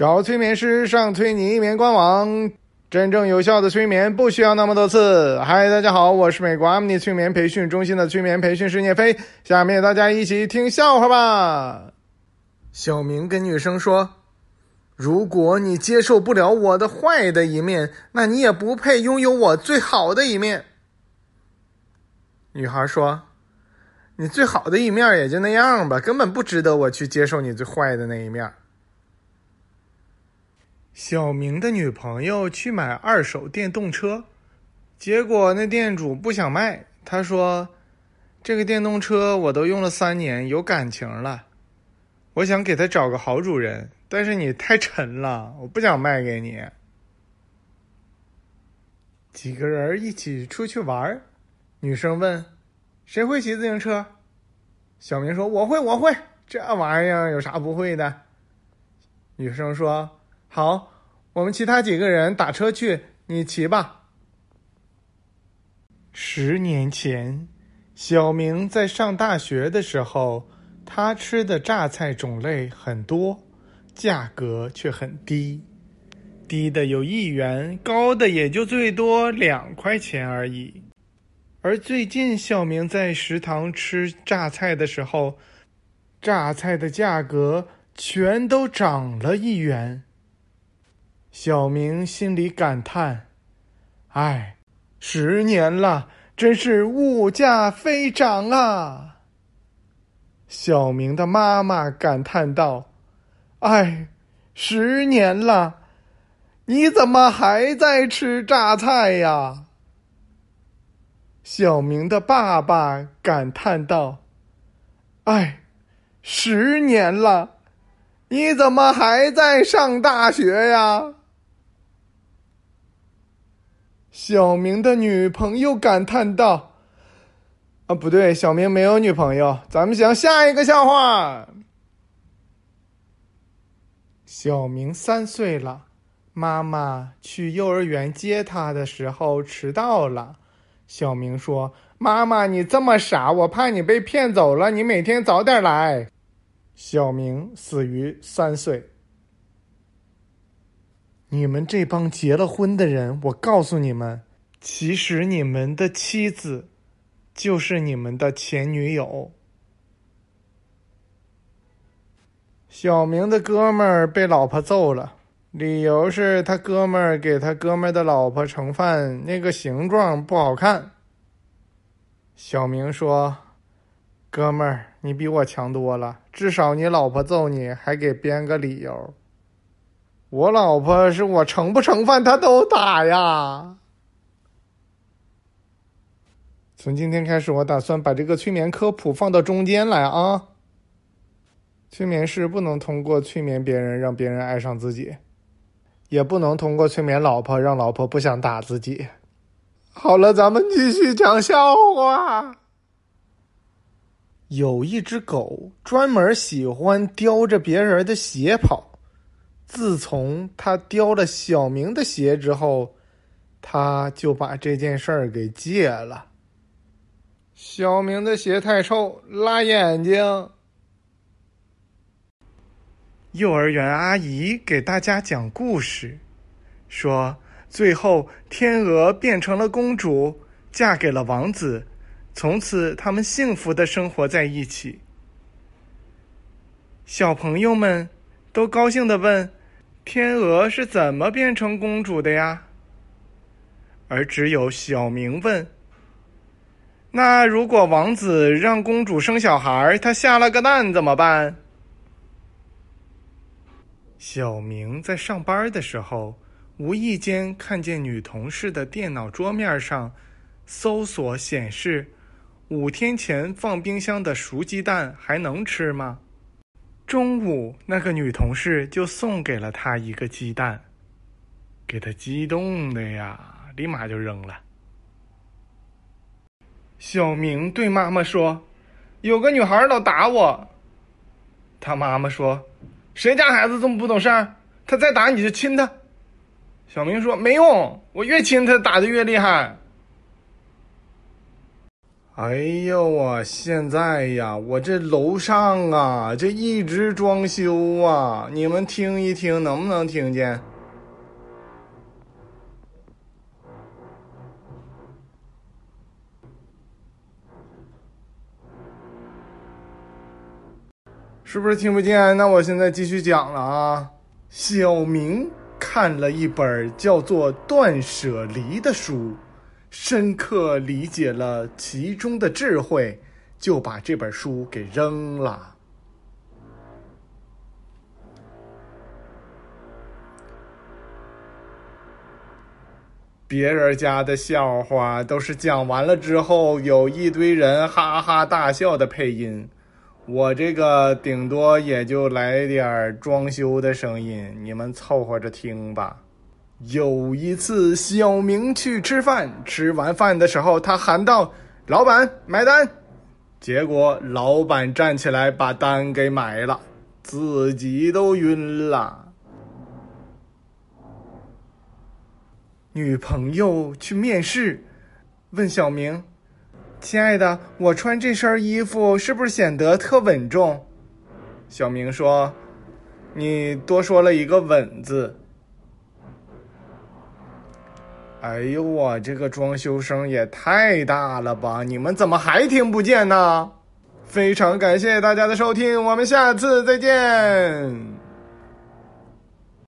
找催眠师上催你眠官网，真正有效的催眠不需要那么多次。嗨，大家好，我是美国阿米尼催眠培训中心的催眠培训师聂飞。下面大家一起听笑话吧。小明跟女生说：“如果你接受不了我的坏的一面，那你也不配拥有我最好的一面。”女孩说：“你最好的一面也就那样吧，根本不值得我去接受你最坏的那一面。”小明的女朋友去买二手电动车，结果那店主不想卖。他说：“这个电动车我都用了三年，有感情了，我想给他找个好主人，但是你太沉了，我不想卖给你。”几个人一起出去玩，女生问：“谁会骑自行车？”小明说：“我会，我会。这玩意儿有啥不会的？”女生说。好，我们其他几个人打车去，你骑吧。十年前，小明在上大学的时候，他吃的榨菜种类很多，价格却很低，低的有一元，高的也就最多两块钱而已。而最近，小明在食堂吃榨菜的时候，榨菜的价格全都涨了一元。小明心里感叹：“哎，十年了，真是物价飞涨啊！”小明的妈妈感叹道：“哎，十年了，你怎么还在吃榨菜呀？”小明的爸爸感叹道：“哎，十年了，你怎么还在上大学呀？”小明的女朋友感叹道：“啊，不对，小明没有女朋友。咱们讲下一个笑话。小明三岁了，妈妈去幼儿园接他的时候迟到了。小明说：‘妈妈，你这么傻，我怕你被骗走了。你每天早点来。’小明死于三岁。”你们这帮结了婚的人，我告诉你们，其实你们的妻子就是你们的前女友。小明的哥们儿被老婆揍了，理由是他哥们儿给他哥们儿的老婆盛饭那个形状不好看。小明说：“哥们儿，你比我强多了，至少你老婆揍你还给编个理由。”我老婆是我盛不盛饭，她都打呀。从今天开始，我打算把这个催眠科普放到中间来啊。催眠师不能通过催眠别人让别人爱上自己，也不能通过催眠老婆让老婆不想打自己。好了，咱们继续讲笑话。有一只狗专门喜欢叼着别人的鞋跑。自从他叼了小明的鞋之后，他就把这件事儿给戒了。小明的鞋太臭，辣眼睛。幼儿园阿姨给大家讲故事，说最后天鹅变成了公主，嫁给了王子，从此他们幸福的生活在一起。小朋友们都高兴的问。天鹅是怎么变成公主的呀？而只有小明问：“那如果王子让公主生小孩，他下了个蛋怎么办？”小明在上班的时候，无意间看见女同事的电脑桌面上，搜索显示：“五天前放冰箱的熟鸡蛋还能吃吗？”中午，那个女同事就送给了他一个鸡蛋，给他激动的呀，立马就扔了。小明对妈妈说：“有个女孩老打我。”他妈妈说：“谁家孩子这么不懂事儿？他再打你就亲他。”小明说：“没用，我越亲他打的越厉害。”哎呦我现在呀，我这楼上啊，这一直装修啊，你们听一听，能不能听见？是不是听不见？那我现在继续讲了啊。小明看了一本叫做《断舍离》的书，深刻理解了其中的智慧，就把这本书给扔了。别人家的笑话都是讲完了之后，有一堆人哈哈大笑的配音。我这个顶多也就来点装修的声音，你们凑合着听吧。有一次，小明去吃饭，吃完饭的时候，他喊道：“老板，买单！”结果老板站起来把单给买了，自己都晕了。女朋友去面试，问小明。亲爱的，我穿这身衣服是不是显得特稳重？小明说：“你多说了一个‘稳’字。”哎呦，我这个装修声也太大了吧！你们怎么还听不见呢？非常感谢大家的收听，我们下次再见。